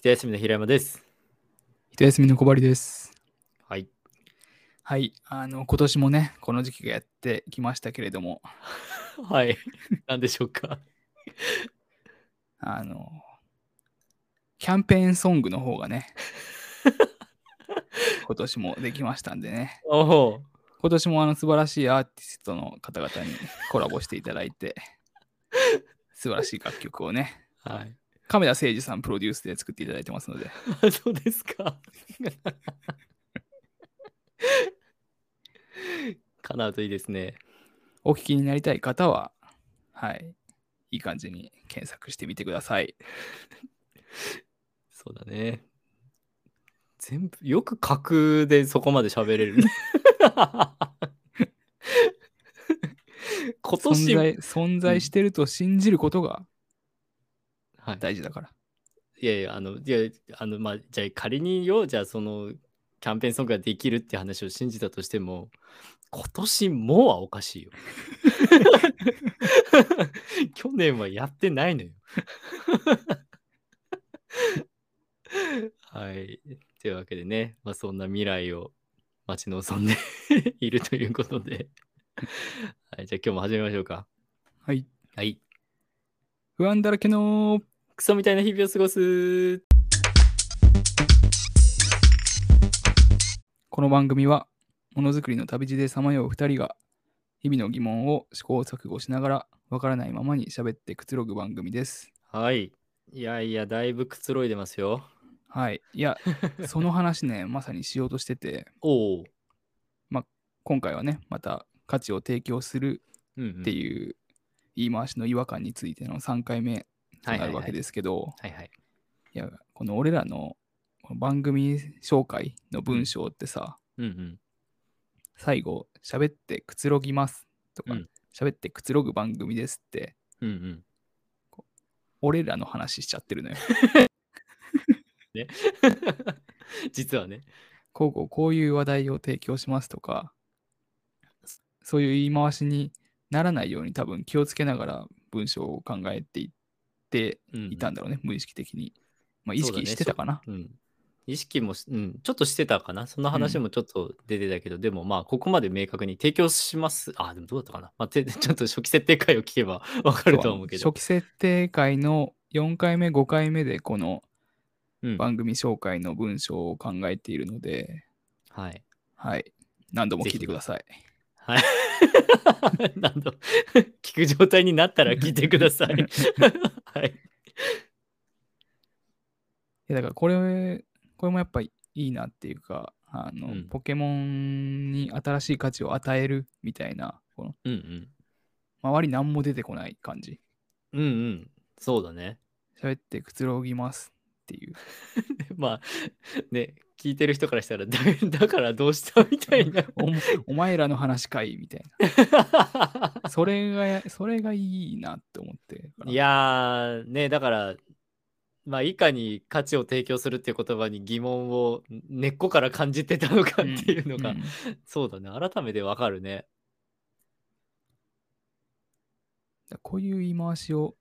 一休みの平山です。一休みの小針です。はい。はい。あの、今年もね、この時期がやってきましたけれども、はい。何でしょうか。あの、キャンペーンソングの方がね、今年もできましたんでね、おお。今年もあの素晴らしいアーティストの方々にコラボしていただいて、素晴らしい楽曲をね、はい。亀田誠二さんプロデュースで作っていただいてますので、あ そうですか。叶うといいですね。お聞きになりたい方は、はい、いい感じに検索してみてください。そうだね。全部、よく架空でそこまで喋れるね。今存年、在存在してると信じることがはい、大事だから。いやいや、あの、いや、あの、まあ、じゃあ仮によ、じゃあその、キャンペーンソングができるって話を信じたとしても、今年もうはおかしいよ。去年はやってないのよ。はい。というわけでね、まあ、そんな未来を待ち望んで いるということで、はい、じゃあ今日も始めましょうか。はい。はい。不安だらけのクソみたいな日々を過ごす。この番組はものづくりの旅路でさまよう2人が日々の疑問を試行錯誤しながらわからないままに喋ってくつろぐ番組です。はい。いやいや、だいぶくつろいでますよ。はい。いや、その話ね、まさにしようとしてて、おお。今回はね、また価値を提供するうん、うん。っていう言い回しの違和感についての3回目となるわけですけど、はいや、この俺らの番組紹介の文章ってさ、うんうん。最後、喋ってくつろぎますとかうん、喋、ってくつろぐ番組ですって、うんうん。俺らの話しちゃってるのよ。実はね。こうこうこういう話題を提供しますとか、そういう言い回しにならないように多分気をつけながら文章を考えていってうんうんいたんだろうね、無意識的に。まあ、意識してたかな。うん。意識もし、うん、ちょっとしてたかな。その話もちょっと出てたけど、でもまあ、ここまで明確に提供します。あ、でもどうだったかな。まあ、て ちょっと初期設定回を聞けば わかると思うけど。初期設定会の4回目、5回目でこのうん、番組紹介の文章を考えているので、はい。はい。何度も聞いてください。はい。何度聞く状態になったら聞いてください。はい。いやだからこれ、これもやっぱいいなっていうか、あの、うんポケモンに新しい価値を与えるみたいな、このうんうん。周り何も出てこない感じ。うんうん。そうだね。喋ってくつろぎますっていう。まあ、ね、聞いてる人からしたら、だ だからどうしたみたいな。おお前らの話かいみたいな。それが、それがいいなって思って。いやー、ね、だから、まあ、いかに価値を提供するっていう言葉に疑問を根っこから感じてたのかっていうのが、んんそうだね、改めてわかるね。だこういう言い回しを、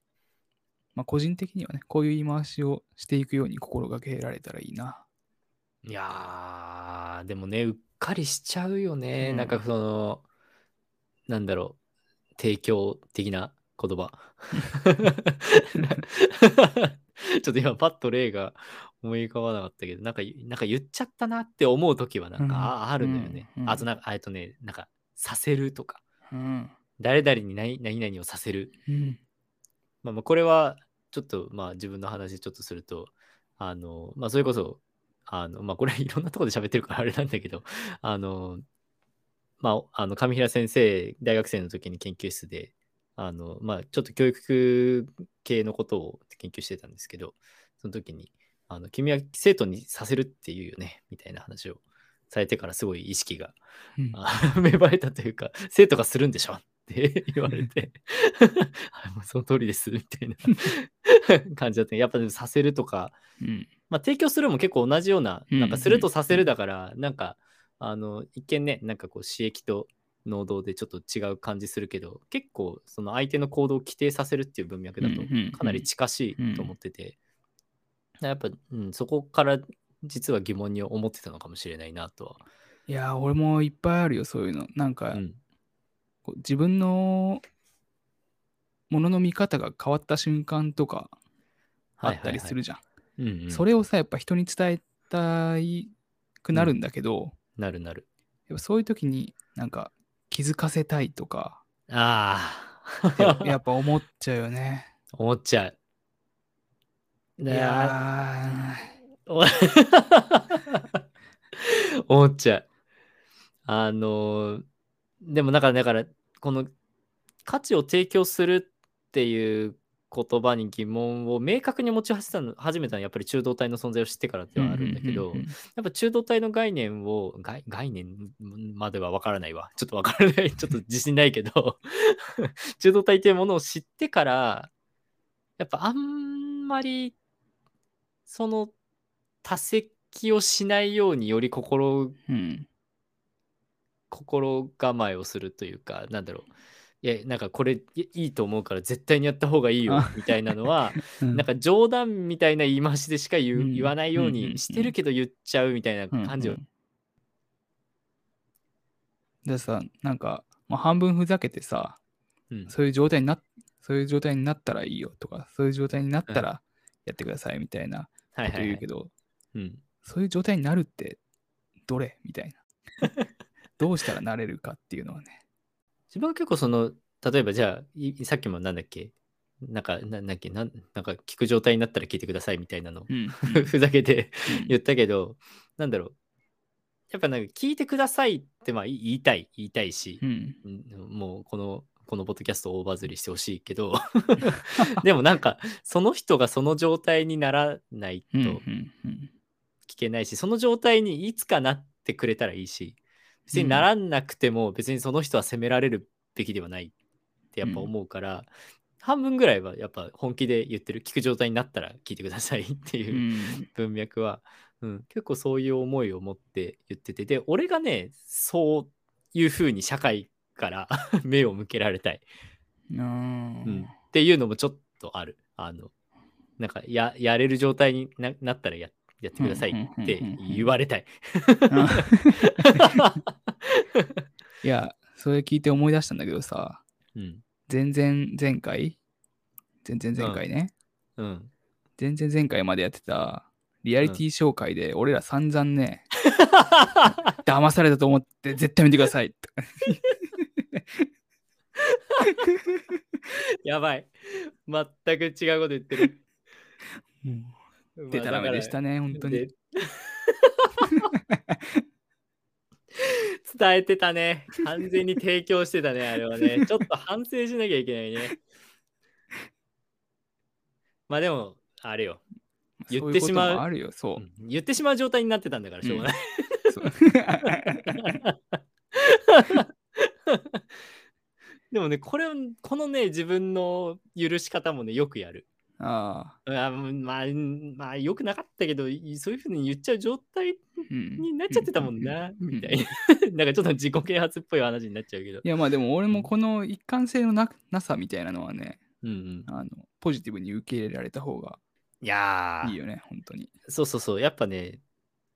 まあ、個人的にはね、こういう言い回しをしていくように心がけられたらいいな。いやー、でもね、うっかりしちゃうよね。うんなんかその、なんだろう、提供的な言葉。ちょっと今パッと例が思い浮かばなかったけど、なんか、なんか言っちゃったなって思う時はなんか、うんああるのよね。うんうんあとなんか、あえとね、なんか、させるとか、うん。誰々に何何々をさせる。うん。まあ、まあこれはちょっとまあ自分の話ちょっとするとあのまあそれこそあのまあこれいろんなところで喋ってるからあれなんだけどあのまああの上平先生大学生の時に研究室であのまあちょっと教育系のことを研究してたんですけどその時にあの君は生徒にさせるっていうよねみたいな話をされてからすごい意識がうん。あ芽生えたというか、生徒がするんでしょって 言われて、はい、もうその通りです、みたいな 感じだったね。やっぱでもさせるとか、うん。まあ、提供するも結構同じような、うんなんかするとさせるだから、なんか、あの、一見ね、なんかこう、刺激と能動でちょっと違う感じするけど、結構、その相手の行動を規定させるっていう文脈だとうんうんうん、かなり近しいと思ってて、やっぱ、うん、そこから実は疑問に思ってたのかもしれないなとは。いやー、俺もいっぱいあるよ、そういうの。なんか、うん。こう自分のものの見方が変わった瞬間とかあったりするじゃん。うん、うん。それをさ、やっぱ人に伝えたいくなるんだけど、なるなる。やっぱそういう時になんか気づかせたいとか、ああ。や やっぱ思っちゃうよね。思っちゃう。いいや 思っちゃう。あのーでもだから、だから、この価値を提供するっていう言葉に疑問を明確に持ち始めたのはやっぱり中道体の存在を知ってからではあるんだけど、やっぱ中道体の概念を概概念までは分からないわ。ちょっと分からない。ちょっと自信ないけど。中道体っていうものを知ってからやっぱあんまりその多席をしないようにより心うん心構えをするというかなんだろう。いやなんかこれいいいと思うから絶対にやった方がいいよあみたいなのは うん。なんか冗談みたいな言い回しでしか言う、うん。言わないよううんうんうんにしてるけど言っちゃうみたいなうん感じを、うん。でさ、なんか、まあ、半分ふざけてさ、うん。そういう状態になっそういう状態になったらいいよとか、そういう状態になったらやってくださいみたいなこと言うけど、うん、そういう状態になるってどれ？みたいな。どうしたらなれるかっていうのはね。自分は結構その例えばじゃあいさっきもなんだっけ？なんかなんだっけ？なんなんか聞く状態になったら聞いてくださいみたいなの。うん。ふざけてうん。言ったけど、なんだろう。やっぱなんか聞いてくださいってまあ言いたい言いたいしう、ん。うんもうこのこのポッドキャストを大バズりしてほしいけど。でもなんかその人がその状態にならないとうんうんうん。聞けないし、その状態にいつかなってくれたらいいし別にならなくても別にその人は責められるべきではないってやっぱ思うから、半分ぐらいはやっぱ本気で言ってる聞く状態になったら聞いてくださいっていううん。文脈は、うん、結構そういう思いを持って言ってて。で俺がねそういうふうに社会から 目を向けられたい、うんうん、っていうのもちょっとある。あのなんかややれる状態にななったらややってくださいって言われたい。いや、それ聞いて思い出したんだけどさ、うん。全然前回全然前回ね、うん、全然前回までやってたリアリティ紹介で俺ら散々ね、騙されたと思って絶対見てください。やばい。全く違うこと言ってる。でたらめでしたね。ね、本当に。で伝えてたね。完全に提供してたね、あれはね。ちょっと反省しなきゃいけないね。まあでも、あれよ。言ってしまうあるよ、そうう。ん言ってしまう状態になってたんだから、しょうがない。でもね、これ、このね、自分の許し方もね、よくやる。ああ、あまあ、まあ、よくなかったけど、いそういうふうに言っちゃう状態うんになっちゃってたもんな、うんみたいな。なんかちょっと自己啓発っぽい話になっちゃうけど。いやまあでも俺もこの一貫性のななさみたいなのはね、うんうん。あのポジティブに受け入れられた方がいやーいいよね、本当に。そうそうそう、やっぱね、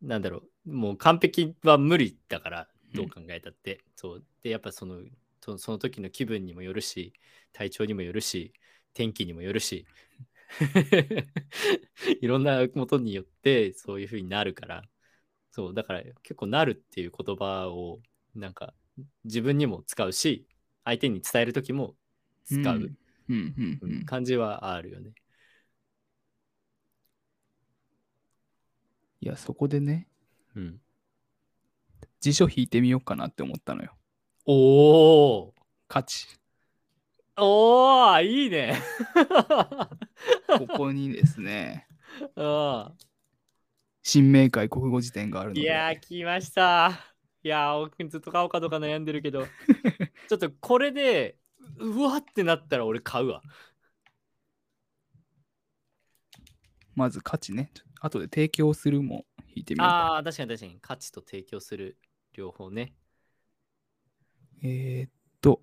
なんだろう、もう完璧は無理だから、どう考えたって。そう。で、やっぱその、そその時の気分にもよるし、体調にもよるし、天気にもよるし、いろんなことによってそういう風になるから、そう、だから結構なるっていう言葉を、なんか自分にも使うし、相手に伝える時も使う、うんうんうんううんん感じはあるよね。いや、そこでね、うん。辞書引いてみようかなって思ったのよ。おー価値。おーいいね ここにですね、あ新明解国語辞典があるので。いやー、来ました。いやー、僕ずっと買おうかどうか悩んでるけど、ちょっとこれで、うわってなったら俺買うわ。まず価値ね。後で提供するも引いてみようか。ああ、確かに確かに。価値と提供する両方ね。えー、っと、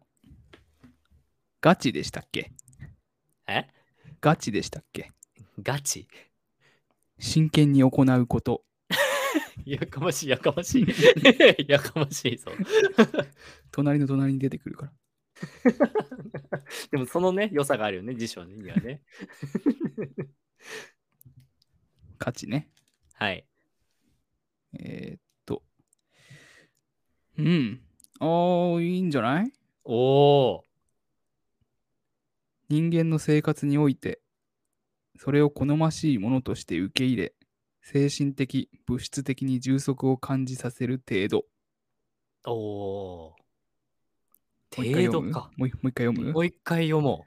ガチでしたっけ？え？ガチでしたっけ？ガチ？真剣に行うこと。やかましい、やかましい。やかましいぞ。隣の隣に出てくるから。でもそのね、良さがあるよね、辞書にはね。価値ね。はい。えーっと。うん。ああ、いいんじゃない？おお。人間の生活において、それを好ましいものとして受け入れ、精神的、物質的に充足を感じさせる程度。おお。もう一回程度か。もう一回読む？もう一回読も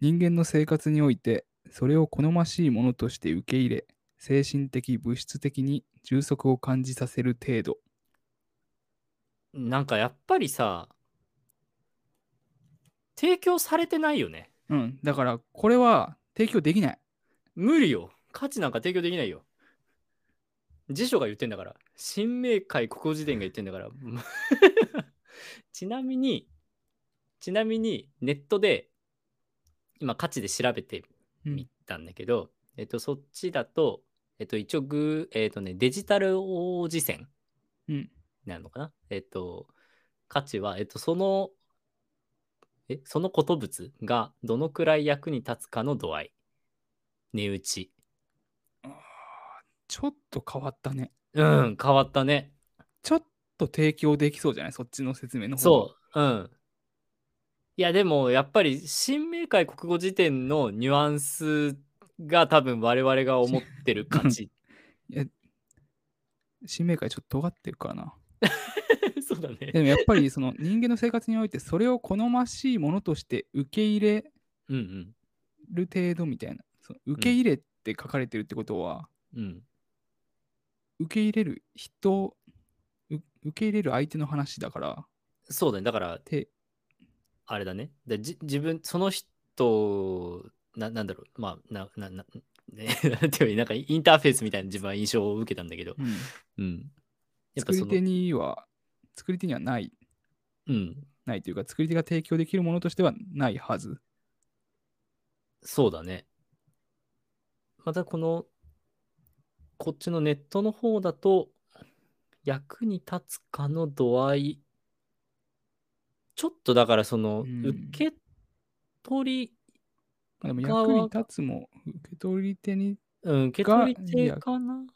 人間の生活において、それを好ましいものとして受け入れ、精神的、物質的に充足を感じさせる程度。う。なんかやっぱりさ、提供されてないよね。うん。だから、これは提供できない。無理よ。価値なんか提供できないよ。辞書が言ってんだから。新明解国語辞典が言ってんだから。ちなみに、ちなみにネットで、今価値で調べてうんみたんだけど、えっと、そっちだと、えっと、一応えっとね、デジタル王子線うん。なのかなえっと、価値は、えっと、その、え、そのこと物がどのくらい役に立つかの度合い。値打ち。ちょっと変わったね。うん、変わったね。ちょっと提供できそうじゃない？そっちの説明の方がそう。うん。いや、でも、やっぱり、新明解国語辞典のニュアンスが多分我々が思ってる価値。新明解ちょっと尖ってるからな。そうだね。でもやっぱりその人間の生活においてそれを好ましいものとして受け入れ。る程度みたいな。その受け入れって書かれてるってことは、うん。受け入れる人、う受け入れる相手の話だから、そうだね。だから、てあれだね。でじ自分、その人、ななんだろう。まあ、な、な、な、ね、なんていうのなんかインターフェースみたいな自分は印象を受けたんだけど、うんうん。やっぱその作り手、には、作り手にはない、うん。ないというか、作り手が提供できるものとしてはないはず。そうだね。またこの、こっちのネットの方だと、役に立つかの度合い、ちょっとだからその、うん受け取り、まあでも側役に立つも、受け取り手に、うん、受け取り手がかない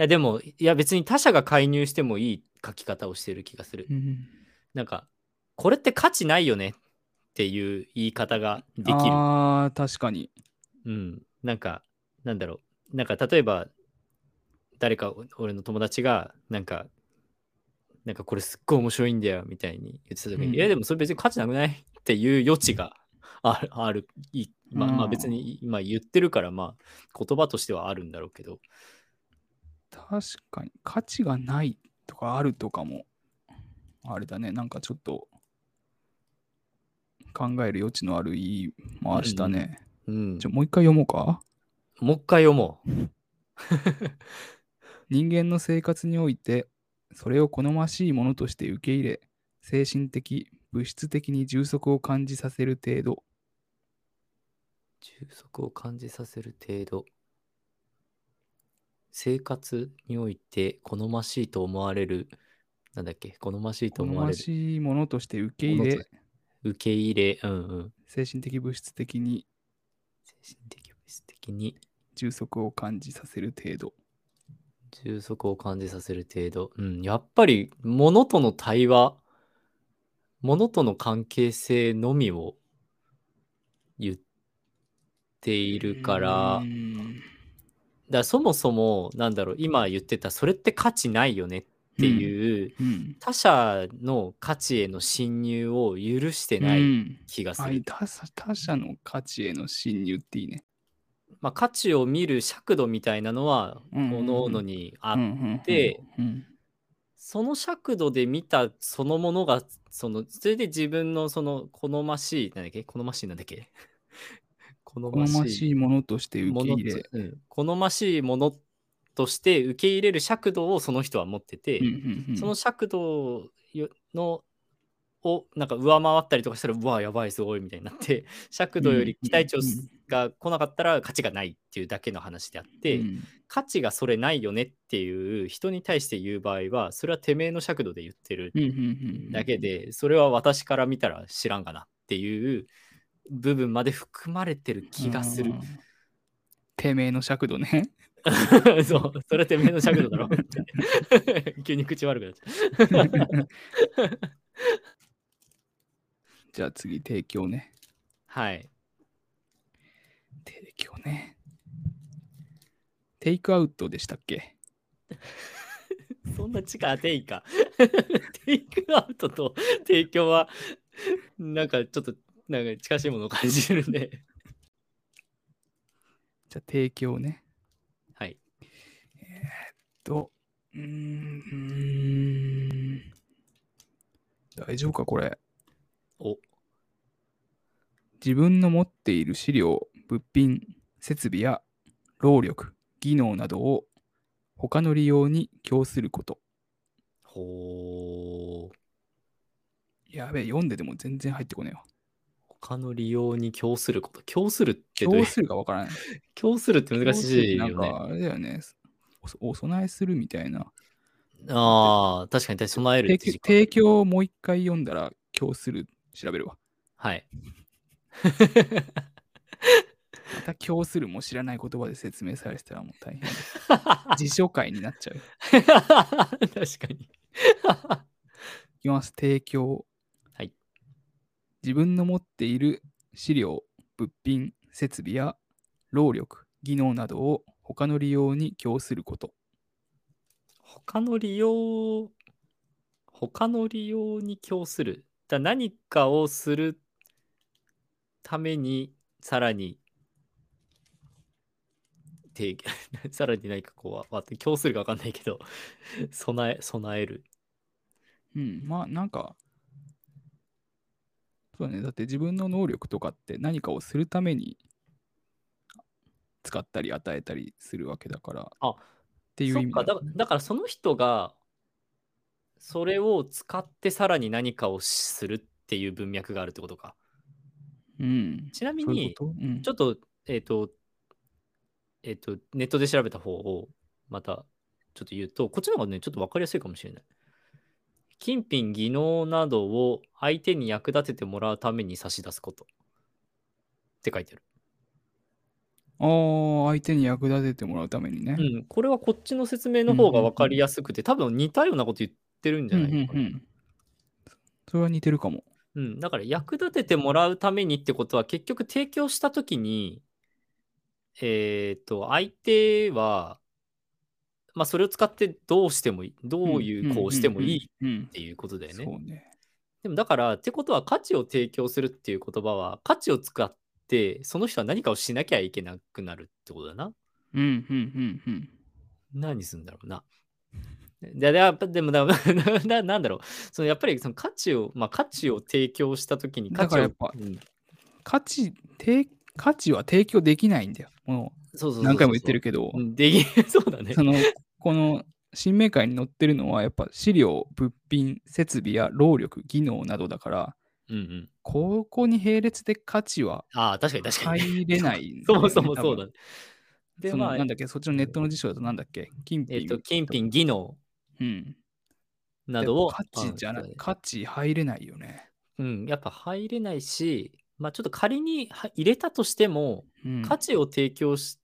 や、でも、いや別に他者が介入してもいい書き方をしてる気がする。うんなんか、これって価値ないよねっていう言い方ができる。ああ、確かに。うん。なんか、なんだろう。なんか、例えば、誰か、お俺の友達が、なんか、なんかこれすっごい面白いんだよみたいに言ってた時に、うんいやでもそれ別に価値なくないっていう余地がある、あるいいまあ、まあうん別に今言ってるから、まあ言葉としてはあるんだろうけど、確かに価値がないとかあるとかもあれだねなんかちょっと考える余地のある言い回したね、うんじゃ。あもう一回読もうか？もう一回読もう。人間の生活においてそれを好ましいものとして受け入れ精神的物質的に充足を感じさせる程度充足を感じさせる程度。生活において好ましいと思われる、なんだっけ、好ましいと思われる。しいものとして受け入れものと受け入れ、うんうん。精神的物質的に精神的、物質的に充足を感じさせる程度充足を感じさせる程度。うん、やっぱり物との対話、物との関係性のみを言っているから、うーんだそもそも、なんだろう、今言ってた、それって価値ないよねっていう、うん。他者の価値への侵入を許してないうん気がする。はい他者他者の価値への侵入っていいね。まあ、価値を見る尺度みたいなのは、うんうんうん。各々にあっってその尺度で見たそのものが、その、それで自分のその好ましい、なんだっけ？好ましいなんだっけ？好好ましいものとして受け入れ。と、うん、好ましいものとして受け入れる尺度をその人は持ってて、うんうんうん。その尺度よのをなんか上回ったりとかしたらうわやばいすごいみたいになって 尺度より期待値が来なかったら価値がないっていうだけの話であって、うん価値がそれないよねっていう人に対して言う場合はそれはてめえの尺度で言ってるうんうんうん。だけで、それは私から見たら知らんがなっていう部分まで含まれてる気がするう。んてめえの尺度ね。そう、それはてめえの尺度だろ。急に口悪くなっちゃう。じゃあ次、提供ね。はい。提供ね。テイクアウトでしたっけ？そんな近テイか。テイクアウトと提供は、なんかちょっと、なんか近しいものを感じるね。じゃあ提供ね。はい。と、うーんうーん。大丈夫か、これ。お、自分の持っている資料、物品、設備や労力、技能などを他の利用に供すること。ほー。やべえ、読んでても全然入ってこねえわ。他の利用に供すること。供するってどういう？供するかわからない。供するって難しいよね。なんか、あれだよね。おお供えするみたいな。ああ、確かに備えるっ提供て時間提供をもう一回読んだら、供する調べるわ。はい。また供するも知らない言葉で説明されてたらもう大変です。辞書会になっちゃう。い確かに。きます。提供。はい。自分の持っている資料、物品、設備や労力、技能などを他の利用に供すること。他の利用、他の利用に供する。だ何かをするために、さらに、提 さらに何かこう、わ供するか分かんないけど、備え、備える。うん、まあなんか、そうだね。だって自分の能力とかって何かをするために使ったり与えたりするわけだから。あっていう意味そっかだだからその人がそれを使ってさらに何かをするっていう文脈があるってことか。うん。ちなみにそういううんちょっとえっ、とえっ、とネットで調べた方をまたちょっと言うとこっちの方がねちょっと分かりやすいかもしれない。金品技能などを相手に役立ててもらうために差し出すことって書いてある。ああ、相手に役立ててもらうためにね。うん、これはこっちの説明の方が分かりやすくて、多分似たようなこと言ってるんじゃないのかな。うんうんうんそれは似てるかも。うん、だから役立ててもらうためにってことは結局提供したときに、えっ、と、相手は、まあそれを使ってどうしてもいい、どういうこうしてもいいっていうことだよね。でもだから、ってことは価値を提供するっていう言葉は、価値を使って、その人は何かをしなきゃいけなくなるってことだな。うんうんうんうん。何するんだろうな。ででやっぱでもだ ななんだろうそのやっぱりその価値を、まあ、価値を提供したときに価値をうん価値、提価値は提供できないんだよ。もそうそうそう何回も言ってるけど、うんでき そうだねその、この新明会に載ってるのは、やっぱ資料、物品、設備や労力、技能などだから、うんうん。ここに並列で価値は入れないんだ そもそもそうだね。でそのまあなんだっけ、そっちのネットの辞書だとなんだっけ？金品。えっ、と金品技能。うん。などを価値じゃなあい、価値入れないよね。うんやっぱ入れないしまあちょっと仮には入れたとしてもうん、価値を提供し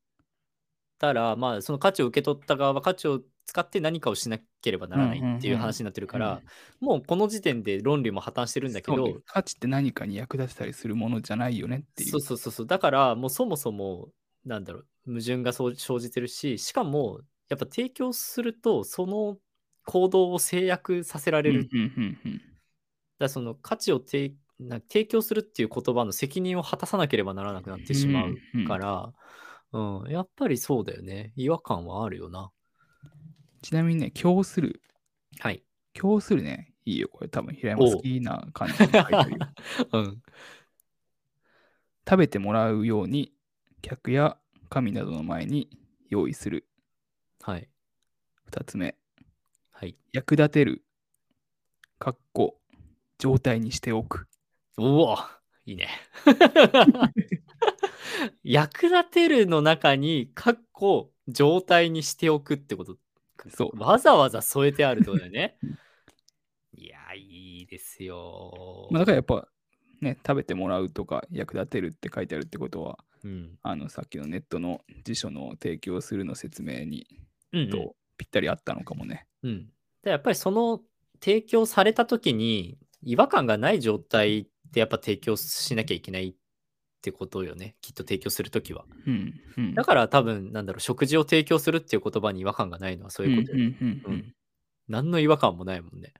たら、まあその価値を受け取った側は価値を使って何かをしなければならないっていう話になってるから、もうこの時点で論理も破綻してるんだけど、価値って何かに役立てたりするものじゃないよねっていう。そうそうそうそう。だからもうそもそもなんだろう矛盾がそう生じてるししかもやっぱ提供するとその行動を制約させられる、だかうんうんうん。らその価値を提な提供するっていう言葉の責任を果たさなければならなくなってしまうから、うん。やっぱりそうだよね。違和感はあるよな。ちなみにね、供する。はい。供するね、いいよ。これ。多分平山好きな感じで書いてあるよ。うん。食べてもらうように客や神などの前に用意する。はい。二つ目、はい。役立てる。かっこ状態にしておく。うわ。いいね 役立てるの中に、かっこ状態にしておくってこと。そうわざわざ添えてあるってことだよね うん。いや、いいですよ。まあ、だからやっぱね、食べてもらうとか役立てるって書いてあるってことは、うん。あのさっきのネットの辞書の提供するの説明にうんうんとぴったりあったのかもね。うん。で、やっぱりその提供された時に違和感がない状態ってやっぱ提供しなきゃいけないってことよね。きっと提供するときは。うん。うん。だから多分、なんだろう、食事を提供するっていう言葉に違和感がないのはそういうことよ、うんうん何の違和感もないもんね。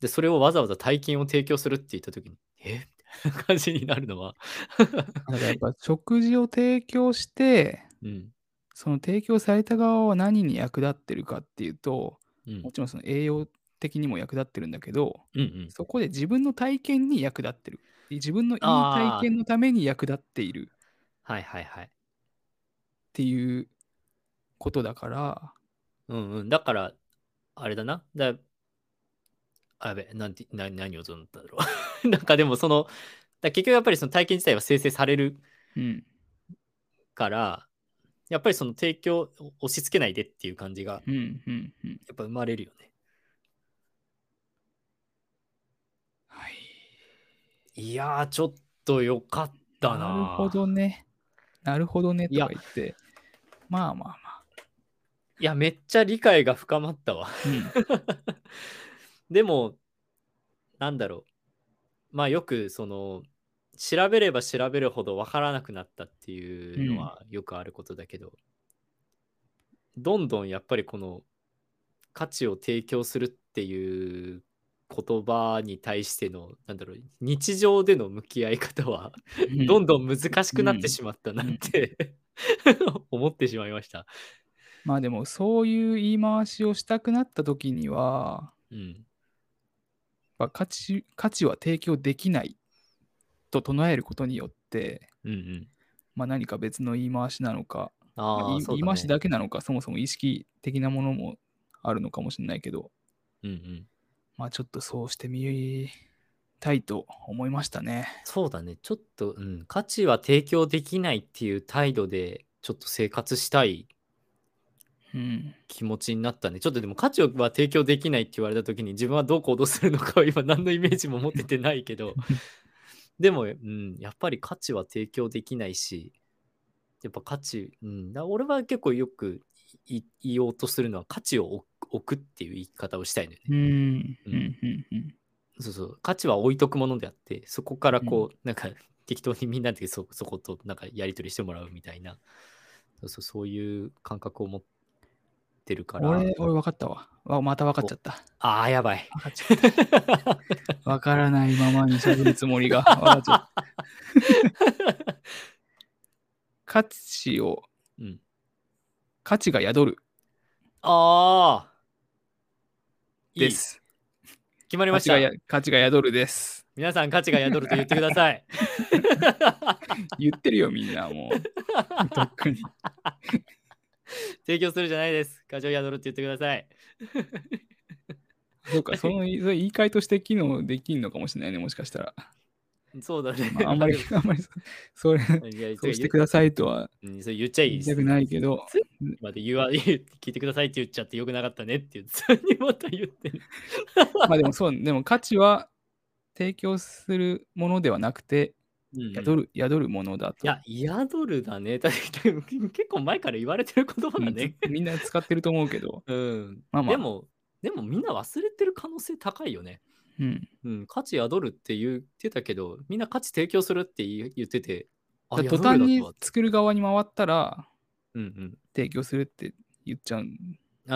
で、それをわざわざ大金を提供するって言った時に、え？みたいな感じになるのは。だからやっぱ食事を提供して、うん。その提供された側は何に役立ってるかっていうと、うんも。ちろんその栄養的にも役立ってるんだけど、うんうん。そこで自分の体験に役立ってる。自分のいい体験のために役立っているっはいはいはい。ていうことだから、うんうん。だから、あれだな。だあやべ、なんて、な何を思っただろう。なんかでもその、だ結局やっぱりその体験自体は生成されるうん。から、やっぱりその提供を押し付けないでっていう感じがうん。うん。うん。やっぱ生まれるよね。はい。いやー、ちょっとよかったな。なるほどね。なるほどねとか言って、まあまあまあ。いや、めっちゃ理解が深まったわ。うん。でも、なんだろう。まあよくその、調べれば調べるほど分からなくなったっていうのはよくあることだけど、どんどんやっぱりこの価値を提供するっていう言葉に対しての、なんだろう、日常での向き合い方は、どんどん難しくなってしまったなって、思ってしまいました。まあでもそういう言い回しをしたくなった時には、うん。価値価値は提供できないと唱えることによって、うんうん。まあ、何か別の言い回しなのか、まあああ、言い回し。だけなのか、そもそも意識的なものもあるのかもしれないけど、うんうん。まあちょっとそうしてみたいと思いましたね。そうだね。ちょっと、うん、価値は提供できないっていう態度で、ちょっと生活したいうん。気持ちになったね。ちょっとでも価値は提供できないって言われた時に自分はどう行動するのかは今何のイメージも持っててないけど、でも、うん、やっぱり価値は提供できないし、やっぱ価値、うん、だ俺は結構よくい言おうとするのは価値を置置くっていう言い方をしたいのよね。うん。うん。ううんん。うん。そうそう。価値は置いとくものであって、そこからこう、なんか適当にみんなでそそことなんかやり取りしてもらうみたいな、そうそうそういう感覚を持ってるから。俺、俺分かったわ。わまた分かっちゃった。ああ、やばい。分からないままに喋るつもりが。分かっちゃった 価値を、うん、価値が宿るああ。です。決まりました価値が。や価値が宿るです。皆さん価値が宿ると言ってください。言ってるよ、みんなもう。とっくに。提供するじゃないです。価値を宿るって言ってください。そうか、その言い換えとして機能できんのかもしれないね、もしかしたら。そうだね。まあ、あんまり、あんまりそ、それ、そうしてくださいとは言っちゃいいです言いたく。ないけど、まで言わ 聞いてくださいって言っちゃってよくなかったねって言って、にまた言ってる。まあでもそう、でも価値は提供するものではなくて、宿る、宿るものだと。いや、宿るだね。だ結構前から言われてる言葉うんだね。みんな使ってると思うけど、うん。まあまあでも、でもみんな忘れてる可能性高いよね。うん。うん、価値宿るって言ってたけど、みんな価値提供するって言ってて、途端に作る側に回ったら、うんうん。提供するって言っちゃう、あ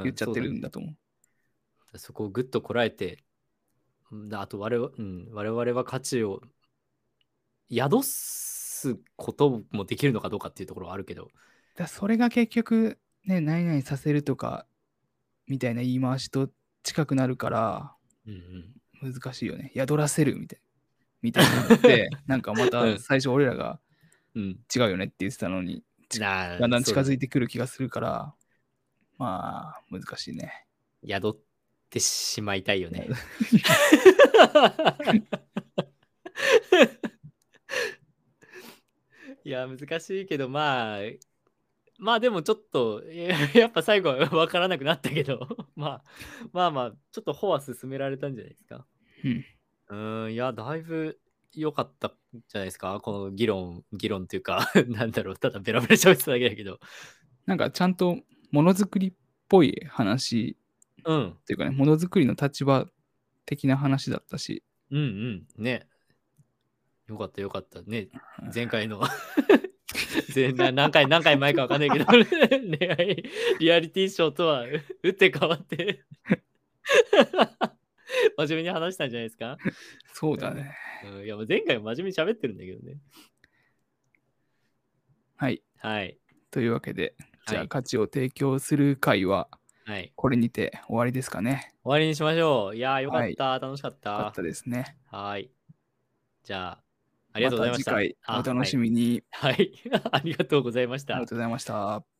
ー言っちゃってるんだと思う。そこをぐっとこらえて、うんあと我々,、うん、我々は価値を宿すこともできるのかどうかっていうところはあるけど、だそれが結局、ね、何々させるとか、みたいな言い回しと近くなるから、うんうん、難しいよね。宿らせるみたいみたいなのって、なんかまうたん最初俺らがうん。違うよねって言ってたのに、だんだん近づいいてくる気がするから、まあ、難しいね。宿ってしまいたいよね。いや、難しいけど、まあ、まあでもちょっと、え ーやっぱ最後は分からなくなったけど、まあ、まあまあ、ちょっと歩は進められたんじゃないですか。うん。ん、いや、だいぶ良かったんじゃないですか？この議論、議論っていうか、なんだろう、ただベラベラ喋ってただけだけど。なんかちゃんとものづくりっぽい話うん、っていうかね、ものづくりの立場的な話だったし、うんうん、ね。よかったよかった。ね、前回の 前な何回何回前かわかんないけど 恋愛リアリティショーとは打って変わって 真面目に話したんじゃないですか、そうだね。うん、いや前回も真面目に喋ってるんだけどね。はい。はい。というわけで、じゃはいあ価値を提供する会ははい。これにて終わりですかね。終わりにしましょう。いやーよかった、楽しかっよかたったですね。はい。じゃあありがとうございました。た次回あお楽しみに。はい、はい、ありがとうございました。ありがとうございました。